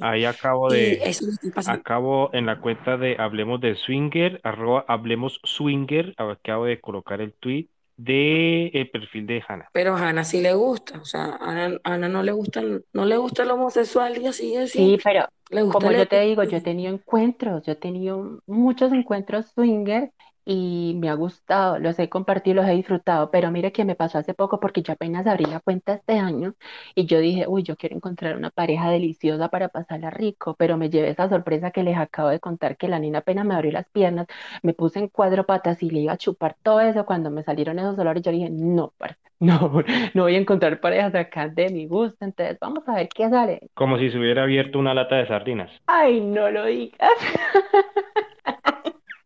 Ahí acabo de, eso acabo en la cuenta de Hablemos de Swinger, arroba Hablemos Swinger, acabo de colocar el tweet de el perfil de Hannah. Pero a Ana sí le gusta, o sea, a Ana no le gusta, el- no le gusta el homosexual y así de Sí, pero Le gusta como el yo te digo, yo he tenido encuentros, yo he tenido muchos encuentros swinger y me ha gustado, los he compartido, los he disfrutado, pero mire que me pasó hace poco porque yo apenas abrí la cuenta este año y yo dije, uy, yo quiero encontrar una pareja deliciosa para pasarla rico, pero me llevé esa sorpresa que les acabo de contar, que la niña apenas me abrió las piernas, me puse en cuatro patas y le iba a chupar todo eso cuando me salieron esos olores, yo dije, no, parce, no, no voy a encontrar parejas acá de mi gusto, entonces vamos a ver qué sale. Como si se hubiera abierto una lata de sardinas. Ay, no lo digas.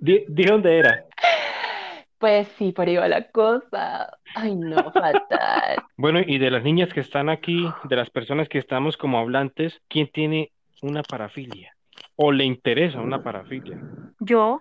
Di, di dónde era. Pues sí, por ahí va la cosa. Ay, no, fatal. Bueno, y de las niñas que están aquí, de las personas que estamos como hablantes, ¿quién tiene una parafilia? ¿O le interesa una parafilia? Yo,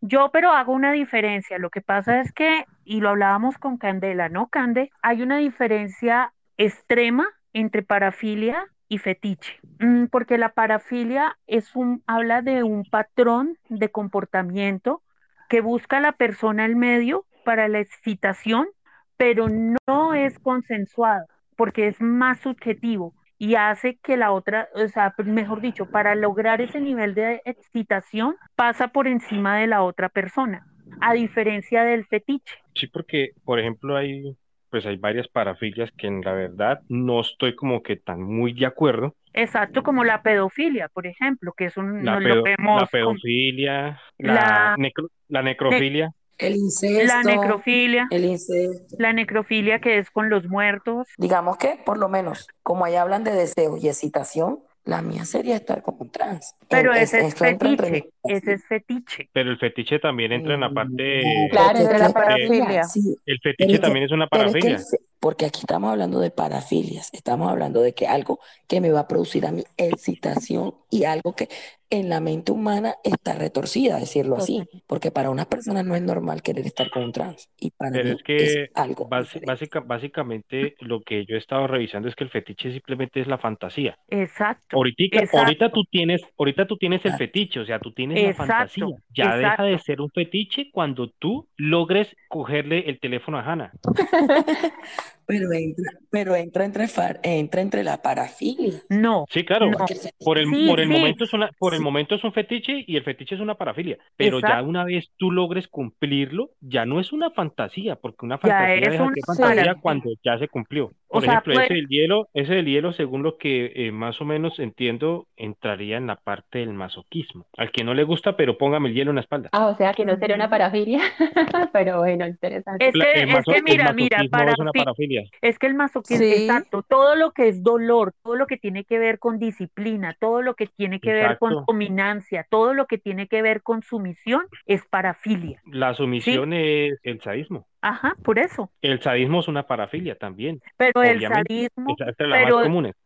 yo, pero hago una diferencia. Lo que pasa es que, y lo hablábamos con Candela, ¿no, Cande? Hay una diferencia extrema entre parafilia y fetiche, Mm, porque la parafilia es un, habla de un patrón de comportamiento que busca la persona el medio para la excitación, pero no es consensuado, porque es más subjetivo y hace que la otra, o sea, mejor dicho, para lograr ese nivel de excitación, pasa por encima de la otra persona, a diferencia del fetiche. Sí, porque, por ejemplo, hay, pues hay varias parafilias que en la verdad no estoy como que tan muy de acuerdo. Exacto, como la pedofilia, por ejemplo, que es un, La pedo- la con pedofilia, la, La- necro- la necrofilia. El la incesto, necrofilia, el incesto. la necrofilia que es con los muertos. Digamos que, por lo menos, como ahí hablan de deseo y excitación, la mía sería estar como un trans. Pero En- ese es entra entre fetiche, ese es fetiche. Pero el fetiche también entra en la parte. Claro, Porque entre la es parafilia. Sí, El pero fetiche es que- también es una pero es que el parafilia. porque aquí estamos hablando de parafilias, estamos hablando de que algo que me va a producir a mí excitación y algo que en la mente humana está retorcida, decirlo así, porque para unas personas no es normal querer estar con un trans y para Pero mí es que algo básica- básicamente lo que yo he estado revisando es que el fetiche simplemente es la fantasía. Exacto. Ahorita, Exacto. ahorita tú tienes, ahorita tú tienes el Exacto. fetiche, o sea, tú tienes la Exacto, fantasía. Ya deja de ser un fetiche cuando tú logres cogerle el teléfono a Hannah. Pero entra, pero entra entre, far- entra entre la parafilia. No, Sí, claro. No. Por el, Sí, por el sí. momento es una, por el Sí. momento es un fetiche y el fetiche es una parafilia. Pero ya una vez tú logres cumplirlo, ya no es una fantasía, porque una Ya fantasía es deja de fantasía cuando ya se cumplió. O Por sea, ejemplo, ese puede- del hielo, ese del hielo, según lo que eh, más o menos entiendo, entraría en la parte del masoquismo. Al que no le gusta, pero póngame el hielo en la espalda. Ah, o sea que no sería una parafilia, pero bueno, interesante. Es que, el es que el mira, mira, para es una parafilia. Es que el masoquismo, Sí. exacto, todo lo que es dolor, todo lo que tiene que ver con disciplina, todo lo que tiene que ver con dominancia, todo lo que tiene que ver con sumisión es parafilia. La sumisión es el sadismo. Ajá, por eso. El sadismo es una parafilia también. Pero el sadismo,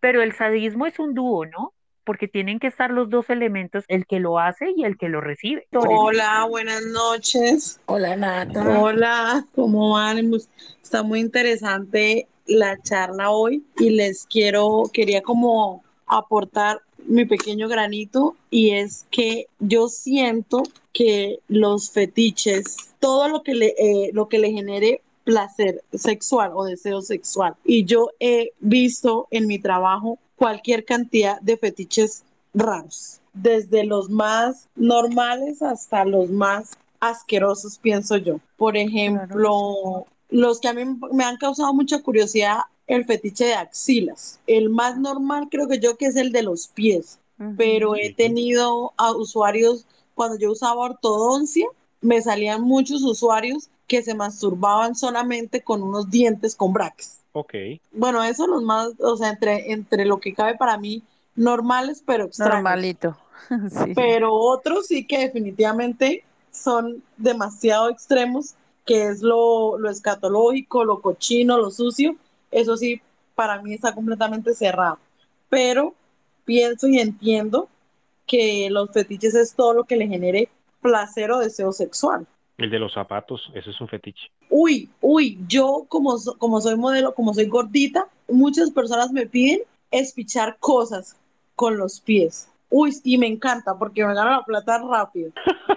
pero el sadismo es un dúo, ¿no? Porque tienen que estar los dos elementos, el que lo hace y el que lo recibe. Hola, buenas noches. Hola, Nata. Hola, ¿cómo van? Pues, Está muy interesante la charla hoy y les quiero, quería como aportar mi pequeño granito y es que yo siento que los fetiches, todo lo que le, eh, lo que le genere placer sexual o deseo sexual. Y yo he visto en mi trabajo cualquier cantidad de fetiches raros, desde los más normales hasta los más asquerosos, pienso yo. Por ejemplo, los que a mí me han causado mucha curiosidad, el fetiche de axilas. El más normal creo que yo que es el de los pies, pero he tenido a usuarios, cuando yo usaba ortodoncia, me salían muchos usuarios que se masturbaban solamente con unos dientes con brackets. Ok. Bueno, eso los más, o sea, entre, entre lo que cabe para mí, normales, pero extraños. Normalito. Sí. Pero otros sí que definitivamente son demasiado extremos, que es lo, lo escatológico, lo cochino, lo sucio. Eso sí, para mí está completamente cerrado. Pero pienso y entiendo que los fetiches es todo lo que le genere placer o deseo sexual. El de los zapatos, eso es un fetiche. Uy, uy, yo como, so- como soy modelo, como soy gordita, muchas personas me piden espichar cosas con los pies. Uy, y me encanta porque me gana la plata rápido.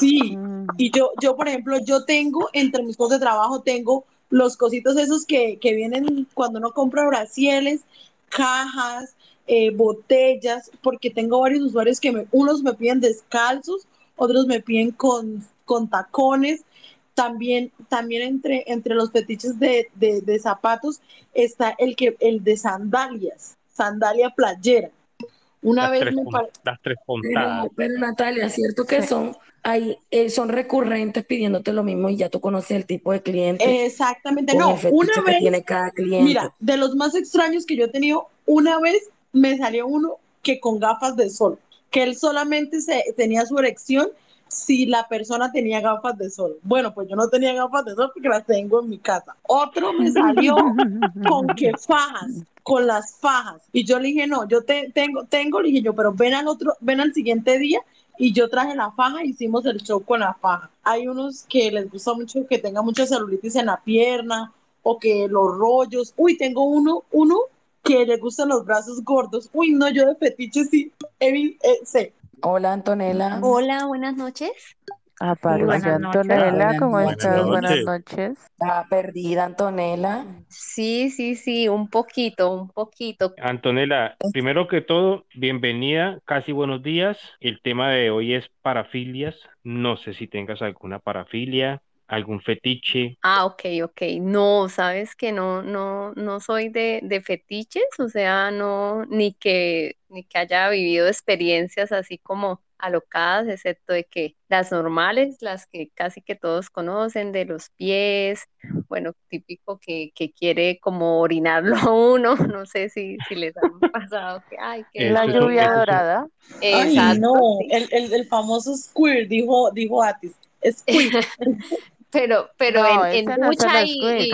Sí, Mm. y yo, yo, por ejemplo, yo tengo, entre mis cosas de trabajo, tengo los cositos esos que, que vienen cuando uno compra brasieles, cajas, eh, botellas, porque tengo varios usuarios que me, unos me piden descalzos, otros me piden con, con tacones. También, también entre, entre los fetiches de, de, de zapatos está el, que, el de sandalias, sandalia playera. Una Las vez tres, me las tres Pero, puntadas. pero Natalia, cierto que Sí. son, hay, eh, son recurrentes pidiéndote lo mismo y ya tú conoces el tipo de cliente Exactamente, no, una que vez tiene cada cliente. Mira, de los más extraños que yo he tenido, una vez me salió uno que con gafas de sol, que él solamente se, tenía su erección si la persona tenía gafas de sol. Bueno, pues yo no tenía gafas de sol porque las tengo en mi casa. Otro me salió con que fajas, con las fajas. Y yo le dije, no, yo te, tengo, tengo, le dije yo, pero ven al otro, ven al siguiente día y yo traje la faja y hicimos el show con la faja. Hay unos que les gusta mucho que tenga mucha celulitis en la pierna o que los rollos. Uy, tengo uno, uno que le gustan los brazos gordos. Uy, no, yo de fetiche sí, he vi- eh, sé. Hola, Antonella. Hola, buenas noches. Apareció noches. Antonella, Buenas ¿cómo noches. estás? Buenas noches. noches. Está perdida, Antonella. Sí, sí, sí, un poquito, un poquito. Antonella, primero que todo, bienvenida, casi buenos días. El tema de hoy es parafilias. No sé si tengas alguna parafilia, algún fetiche. Ah, ok, ok. No, sabes que no, no, no soy de, de fetiches, o sea, no, ni que, ni que haya vivido experiencias así como alocadas, excepto de que las normales, las que casi que todos conocen, de los pies, bueno, típico que, que quiere como orinarlo a uno, no sé si, si les han pasado que, ay, que La lluvia dorada. Ay, Exacto, no, sí. el, el, el famoso squirt, dijo, dijo Atis. Squirt. Pero, pero No, en, en no es ducha y, y,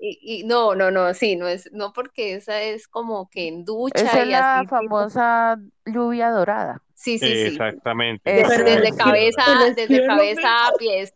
y- y- no, no, no, sí, no es, no porque esa es como que en ducha Esa es y la así, tipo- famosa lluvia dorada. sí, sí, sí. Exactamente. Desde, es. cabeza, desde cabeza a pies.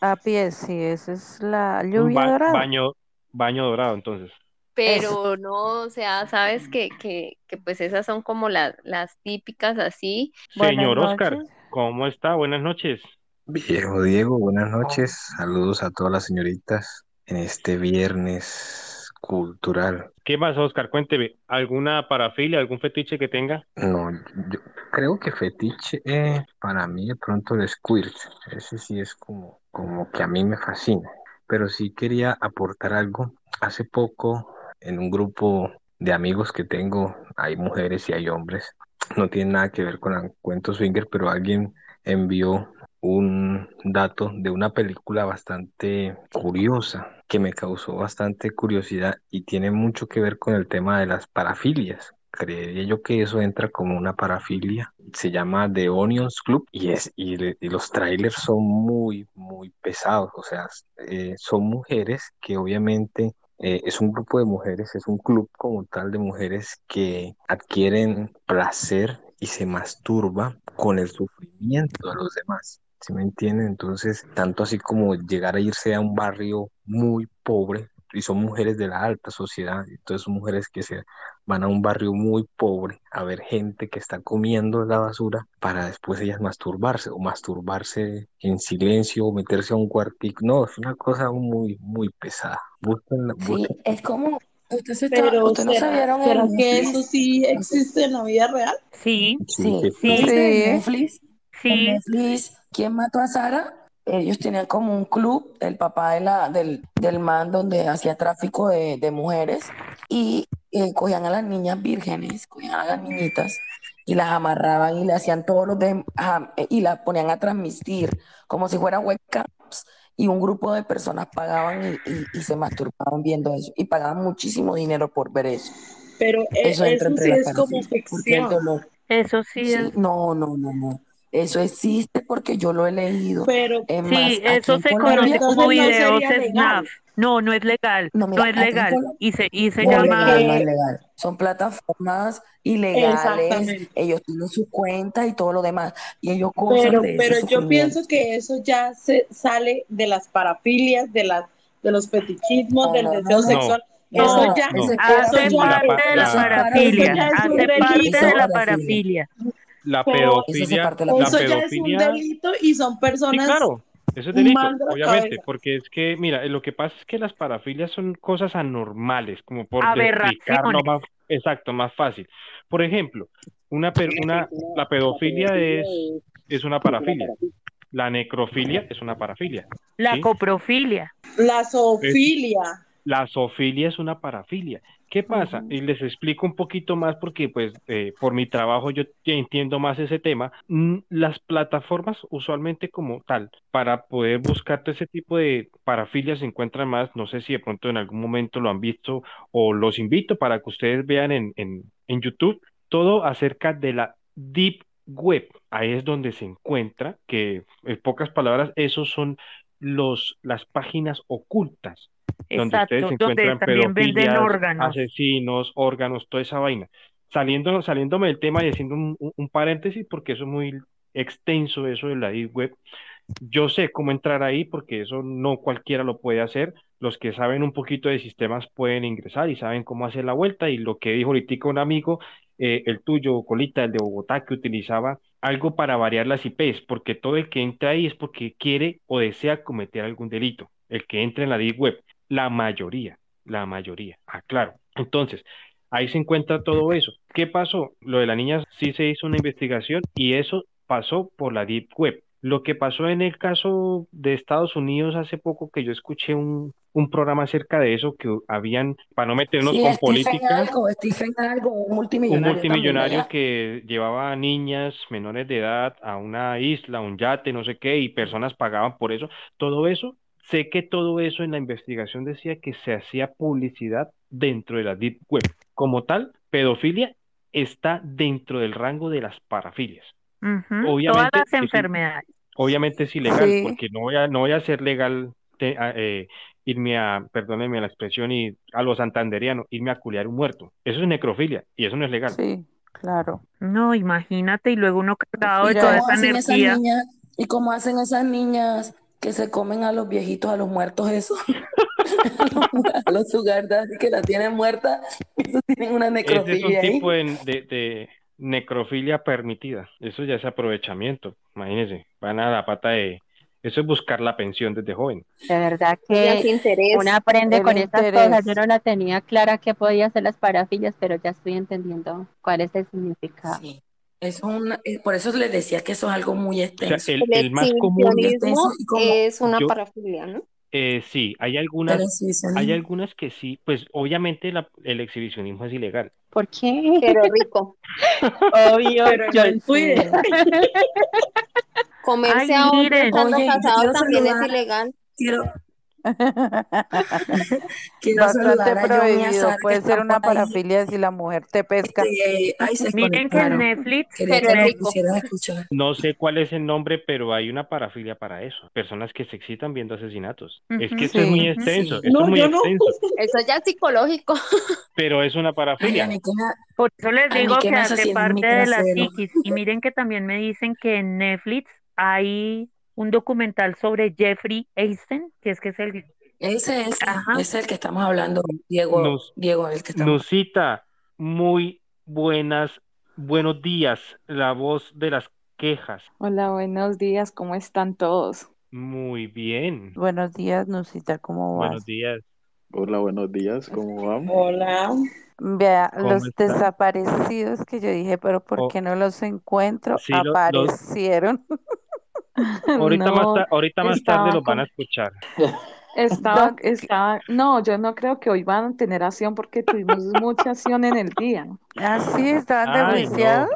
A pies, sí, esa es la lluvia ba- dorada. baño, baño dorado, entonces. Pero no, o sea, sabes que, que, que pues esas son como las, las típicas así. Señor Oscar. ¿cómo está? Buenas noches. Viejo Diego, buenas noches. Saludos a todas las señoritas en este viernes cultural. ¿Qué más, Oscar? Cuénteme, ¿alguna parafilia, algún fetiche que tenga? No, yo creo que fetiche eh, para mí de pronto el squirt. Ese sí es como, como que a mí me fascina. Pero sí quería aportar algo. Hace poco en un grupo de amigos que tengo, hay mujeres y hay hombres. No tiene nada que ver con el cuento swinger, pero alguien envió un dato de una película bastante curiosa que me causó bastante curiosidad y tiene mucho que ver con el tema de las parafilias. Creería yo que eso entra como una parafilia. Se llama The Onions Club y, es, y, los trailers son muy, muy pesados. O sea, eh, son mujeres que obviamente eh, es un grupo de mujeres, es un club como tal de mujeres que adquieren placer y se masturba con el sufrimiento de los demás. ¿Sí me entienden? Entonces, tanto así como llegar a irse a un barrio muy pobre, y son mujeres de la alta sociedad, entonces son mujeres que se van a un barrio muy pobre a ver gente que está comiendo la basura para después ellas masturbarse o masturbarse en silencio o meterse a un cuartico. No, es una cosa muy, muy pesada. Busquen, Sí, busquen. es como, usted se está, Pero usted no se ¿será, vieron será el que eso sí existe en la vida real? Sí, Sí, sí, que ¿no sí, Sí. Netflix? Sí. Netflix, ¿quién mató a Sara? Ellos tenían como un club, el papá de la, del, del man donde hacía tráfico de, de mujeres y eh, cogían a las niñas vírgenes, cogían a las niñitas y las amarraban y le hacían todos los de, eh, y las ponían a transmitir como si fueran webcams y un grupo de personas pagaban y, y- y se masturbaban viendo eso y pagaban muchísimo dinero por ver eso. Pero eh, Eso entra eso entre sí es como ficción. Eso sí Sí, es. no, no, no, no. Eso existe porque yo lo he leído. Pero, Es más, Sí, eso se conoce como no videos snap. No, no es legal. no, No mira, es aquí en legal. Colombia Y se, y se no es legal, no llama. es legal. Son plataformas ilegales, ellos tienen sus cuentas y todo lo demás, y ellos Pero, de pero yo sufrimiento. pienso que eso ya se sale de las parafilias, de las, de los fetichismos, No, del no, no, deseo no. No, sexual. eso No, ya, no. Eso es hace parte de la la- eso ya parafilia, es hace parte de es la parafilia. La pedofilia, la la eso ya es un delito y son sí, personas claro, eso es delito, obviamente, cabeza. porque es que, mira, lo que pasa es que las parafilias son cosas anormales, como por explicarlo más, exacto, más fácil. Por ejemplo, una, la pedofilia es, es una parafilia, la necrofilia es una parafilia, La ¿sí? coprofilia. La zoofilia. La zoofilia es una parafilia. ¿Qué pasa? Y les explico un poquito más porque, pues, eh, por mi trabajo yo entiendo más ese tema. Mm, Las plataformas, usualmente como tal, para poder buscar todo ese tipo de parafilias se encuentran más. No sé si de pronto en algún momento lo han visto o los invito para que ustedes vean en, en, en YouTube todo acerca de la Deep Web. Ahí es donde se encuentra, que en pocas palabras, esos son los, las páginas ocultas donde ustedes Exacto, donde encuentran pedofilias, órganos. asesinos, órganos, toda esa vaina. Saliendo, saliéndome del tema y haciendo un, un- paréntesis, porque eso es muy extenso, eso de la Deep Web. Yo sé cómo entrar ahí porque eso no cualquiera lo puede hacer. Los que saben un poquito de sistemas pueden ingresar y saben cómo hacer la vuelta. Y lo que dijo ahorita un amigo, eh, el tuyo, Colita, el de Bogotá, que utilizaba algo para variar las IPs, porque todo el que entra ahí es porque quiere o desea cometer algún delito. El que entra en la Deep Web, la mayoría, la mayoría, aclaro. Entonces, ahí se encuentra todo eso. ¿Qué pasó? Lo de la niña sí se hizo una investigación y eso pasó por la Deep Web. Lo que pasó en el caso de Estados Unidos hace poco que yo escuché un, un programa acerca de eso, que habían, para no meternos Sí, con política, algo, algo, un un multimillonario también de multimillonario que llevaba a niñas menores de edad a una isla, un yate, no sé qué, y personas pagaban por eso. Todo eso, sé que todo eso en la investigación decía que se hacía publicidad dentro de la Deep Web. Como tal, pedofilia está dentro del rango de las parafilias. Ujú, Todas Obviamente las es, enfermedades. obviamente es ilegal, Sí, porque no voy a, no voy a hacer legal te- a- eh, irme a, perdónenme la expresión, y a lo santanderiano, irme a culiar un muerto. Eso es necrofilia y eso no es legal. sí, claro. No, imagínate, y luego uno cargado de ¿Y Mira, toda esa energía. niñas? ¿Y cómo hacen esas niñas que se comen a los viejitos, a los muertos esos? A los sugar daddy que la tienen muerta, esos tienen una Ese es un necrofilia tipo ahí. de, de- de necrofilia permitida. Eso ya es aprovechamiento. Imagínense, van a la pata de... Eso es buscar la pensión desde joven. De verdad que sin interés. uno aprende con estas cosas. Yo no la tenía clara que podía hacer las parafilias, pero ya estoy entendiendo cuál es el significado. Sí. Es una, eh, por eso les decía que eso es algo muy O sea, extenso. el, El el más común, es una yo, parafilia, ¿no? eh, sí, hay algunas, hay algunas que sí, pues obviamente la- el exhibicionismo es ilegal. ¿Por qué? Pero rico. Obvio, Pero yo sé. Comerse Ay, a otro estando casado también es ilegal. quiero, quiero Bastante a prohibido. Puede ser una parafilia si la mujer te pesca. Este, se miren que en. Netflix, que. No sé cuál es el nombre, pero hay una parafilia para eso. Personas que se excitan viendo asesinatos. Es que ujú, eso es muy Sí, extenso, Sí. eso es No, muy yo no. Eso ya es psicológico. pero es una parafilia. Por eso les digo que hace parte de la psiquis. Y miren que también me dicen que en Netflix hay un documental sobre Jeffrey Epstein, que es que es el, Ese, ese, ajá, ese es el que estamos hablando, Diego, Nos, Diego, el que estamos. Nusita, muy buenas, buenos días, la voz de las quejas. Hola, buenos días, ¿cómo están todos? Muy bien. Buenos días, Nusita, ¿cómo Buenos vas? días. Hola, buenos días, ¿cómo van? Hola. Vea, ¿Cómo los están? desaparecidos que yo dije, pero ¿por Oh, qué no los encuentro? sí, lo- los, Aparecieron. ahorita más, No, ta- ahorita más tarde los van a escuchar. estaba, estaba, no, yo no creo que hoy van a tener acción porque tuvimos mucha acción en el día. Así estaban Ay, no. dejuiciados.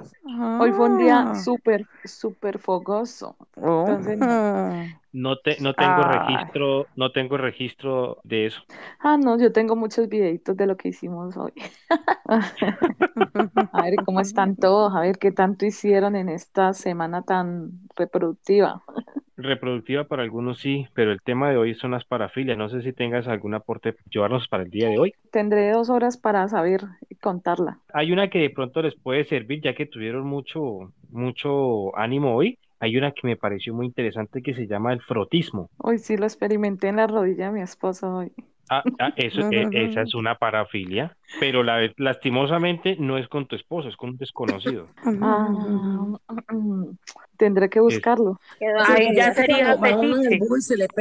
Hoy fue un día Ah. súper, súper fogoso. Entonces, no. Te, no tengo Ay. registro, no tengo registro de eso. Ah, no, yo tengo muchos videitos de lo que hicimos hoy. A ver cómo están todos, a ver qué tanto hicieron en esta semana tan reproductiva. Reproductiva para algunos sí, pero el tema de hoy son las parafilias. No sé si tengas algún aporte llevarnos para el día de hoy. Tendré dos horas para saber contarla. Hay una que de pronto les puede servir, ya que tuvieron mucho, mucho ánimo hoy. Hay una que me pareció muy interesante que se llama el frotismo. Hoy sí lo experimenté en la rodilla de mi esposa hoy. Ah, ah, eso, e- esa es una parafilia, pero la, lastimosamente no es con tu esposo, es con un desconocido. Ah, mm, tendré que buscarlo. Ahí ya sería fetiche.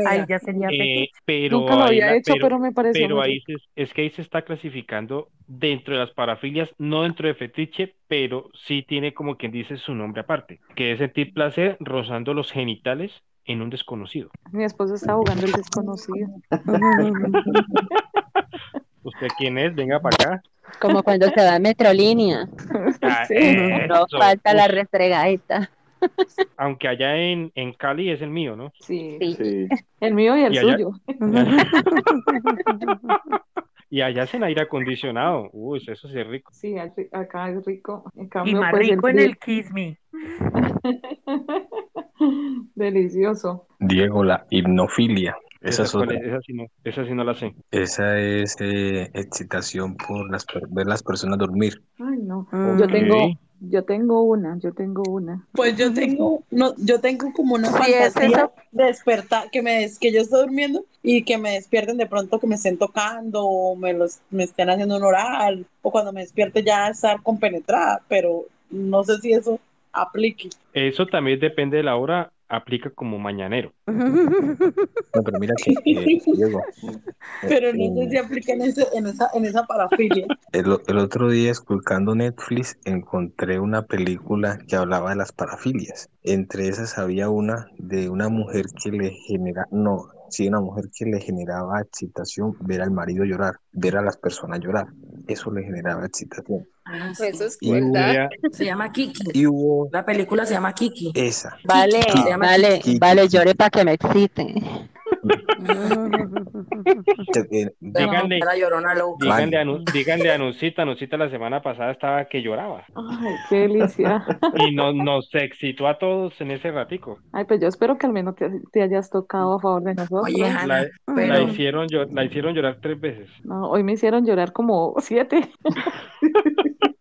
Ahí ya sería fetiche. pero Nunca lo había la- hecho, pero, pero me pareció pero ahí se- es que ahí se está clasificando dentro de las parafilias, no dentro de fetiche, pero sí tiene como quien dice su nombre aparte, que es sentir placer rozando los genitales en un desconocido. Mi esposo está jugando el desconocido. ¿Usted quién es? Venga para acá. Como cuando se va a Metrolínea. Ah, Sí. No falta la restregadita. Aunque allá en, en Cali es el mío, ¿no? Sí, Sí. Sí. el mío y el Y allá- suyo. Y allá hacen aire acondicionado. Uy, eso sí es rico. Sí, acá es rico. En Y más pues el rico en el Kiss Me. Delicioso. Diego, la hipnofilia. Esa ¿Esa es otra. es? Esa sí no, esa sí no la sé. Esa es eh, excitación por las, per- ver las personas dormir. Ay, no. Mm. Yo tengo, yo tengo una, yo tengo una. Pues yo tengo, no, yo tengo como una Sí, es fantasía eso. de despertar, que me des- que yo estoy durmiendo y que me despierten de pronto que me estén tocando o me los me estén haciendo un oral o cuando me despierte ya estar compenetrada, pero no sé si eso aplique. Eso también depende de la hora, aplica como mañanero. No, pero mira que, eh, Diego, Pero no sé si aplica en ese, en esa, en esa parafilia. el otro día, esculcando Netflix, encontré una película que hablaba de las parafilias. Entre esas había una de una mujer que le genera, no, sí, una mujer que le generaba excitación ver al marido llorar, ver a las personas llorar. Eso le generaba excitación. Ah, Pues sí. eso es Y hubo, verdad. Se llama Kiki. y hubo La película se llama Kiki. esa. Vale, Kiki, se llama vale, Kiki. vale, llore para que me excite. Díganle, díganle a, díganle Nusita, Nusita la semana pasada estaba que lloraba Ay, qué delicia. y nos, nos excitó a todos en ese ratico. Ay, pues yo espero que al menos te, te hayas tocado a favor de nosotros. Oye, La, Hanna, la pero hicieron, la hicieron llorar tres veces. No, hoy me hicieron llorar como siete.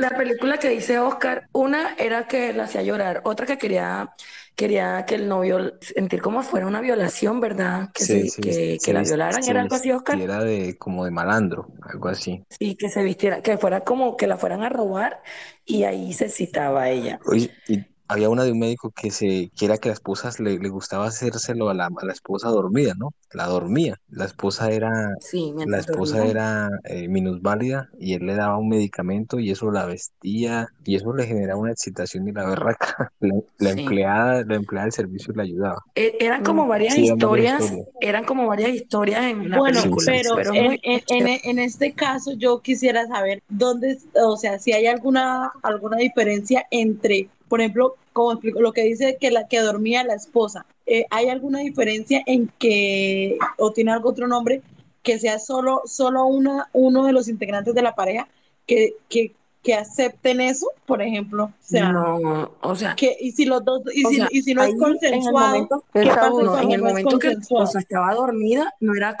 la película que dice Oscar, una era que la hacía llorar, otra que quería, quería que el novio sentir como fuera una violación, ¿verdad? Que se, se, que, la violaran, ¿era algo así, Oscar? vistiera de como de malandro, algo así. Sí, que se vistiera, que fuera como que la fueran a robar y ahí se citaba a ella. Oye, y había una de un médico que se que era que la esposa le, le gustaba hacérselo a la, a la esposa dormida, ¿no? La dormía. La esposa era, Sí, la esposa dormía. era eh, minusválida y él le daba un medicamento y eso la vestía y eso le generaba una excitación y la berraca. La, la Sí. empleada, la empleada del servicio le ayudaba. E- Eran como Mm. varias Sí, historias, historias. eran como varias historias en la Bueno, película, pero pero en, muy en, en, en este caso yo quisiera saber dónde, o sea, si hay alguna, alguna diferencia entre, por ejemplo, como explico, lo que dice que la que dormía la esposa, eh, ¿hay alguna diferencia en que, o tiene algún otro nombre, que sea solo, solo una, uno de los integrantes de la pareja que, que, que acepten eso, por ejemplo? O sea, no, o sea, que, y si los dos, y o si, sea, y si no es en el consensuado, momento, ¿qué Es pasa abuso. no, en el no momento que la consensuado? esposa estaba dormida, no era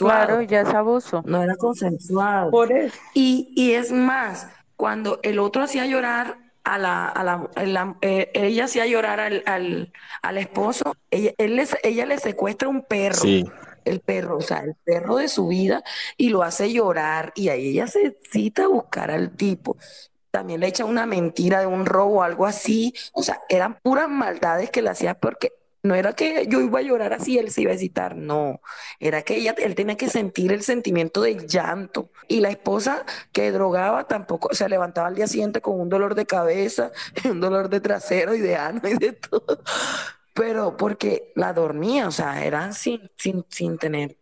Claro, consensuado, ya es abuso. no era consensuado. Por eso. Y, y es más, cuando el otro hacía llorar a la, a la, a la- eh, ella hacía llorar al, al, al esposo, ella, él le- ella le secuestra un perro, Sí, el perro, o sea, el perro de su vida, y lo hace llorar, y ahí ella se cita a buscar al tipo. También le echa una mentira de un robo o algo así, o sea, eran puras maldades que le hacía porque no era que yo iba a llorar así, él se iba a citar, no, era que ella, él tenía que sentir el sentimiento del llanto. Y la esposa que drogaba tampoco se levantaba al día siguiente con un dolor de cabeza, un dolor de trasero y de ano y de todo. Pero porque la dormía, o sea, era sin, sin, sin tener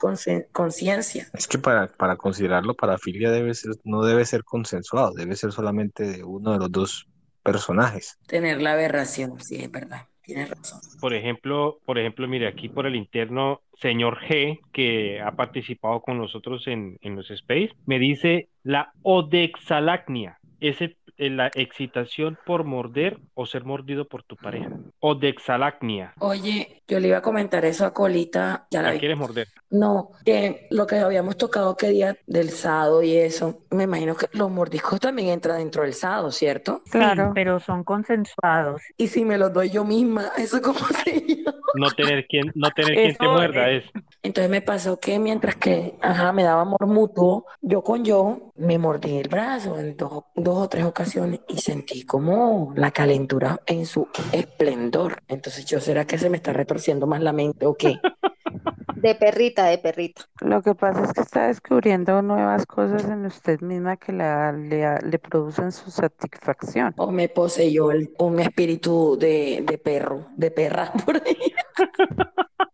conciencia. es que para, para considerarlo parafilia debe ser, no debe ser consensuado, debe ser solamente de uno de los dos personajes. Tener la aberración, sí, es verdad, tienes razón. Por ejemplo, por ejemplo, mire, aquí por el interno, señor G, que ha participado con nosotros en, en los Space, me dice la odexalacnia, es el- la excitación por morder o ser mordido por tu pareja. Odexalacnia. Oye, yo le iba a comentar eso a Colita, ya la ¿La vi. quieres morder? No, que lo que habíamos tocado que día del sado y eso, me imagino que los mordiscos también entran dentro del sado, ¿cierto? Sí, Claro. pero son consensuados. Y si me los doy yo misma, ¿eso cómo sería? No tener quien, no tener quien te muerda es. Entonces me pasó que mientras que, ajá, me daba amor mutuo, yo con yo me mordí el brazo en dos, dos o tres ocasiones y sentí como la calentura en su esplendor. Entonces, ¿yo será que se me está retorciendo más la mente o qué? De perrita, de perrita. Lo que pasa es que está descubriendo nuevas cosas en usted misma que la, le, le producen su satisfacción. O me poseyó el- un espíritu de, de perro, de perra por ahí.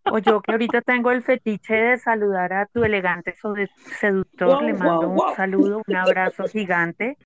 O yo que ahorita tengo el fetiche de saludar a tu elegante seductor, Wow, le wow, mando un saludo, un abrazo gigante.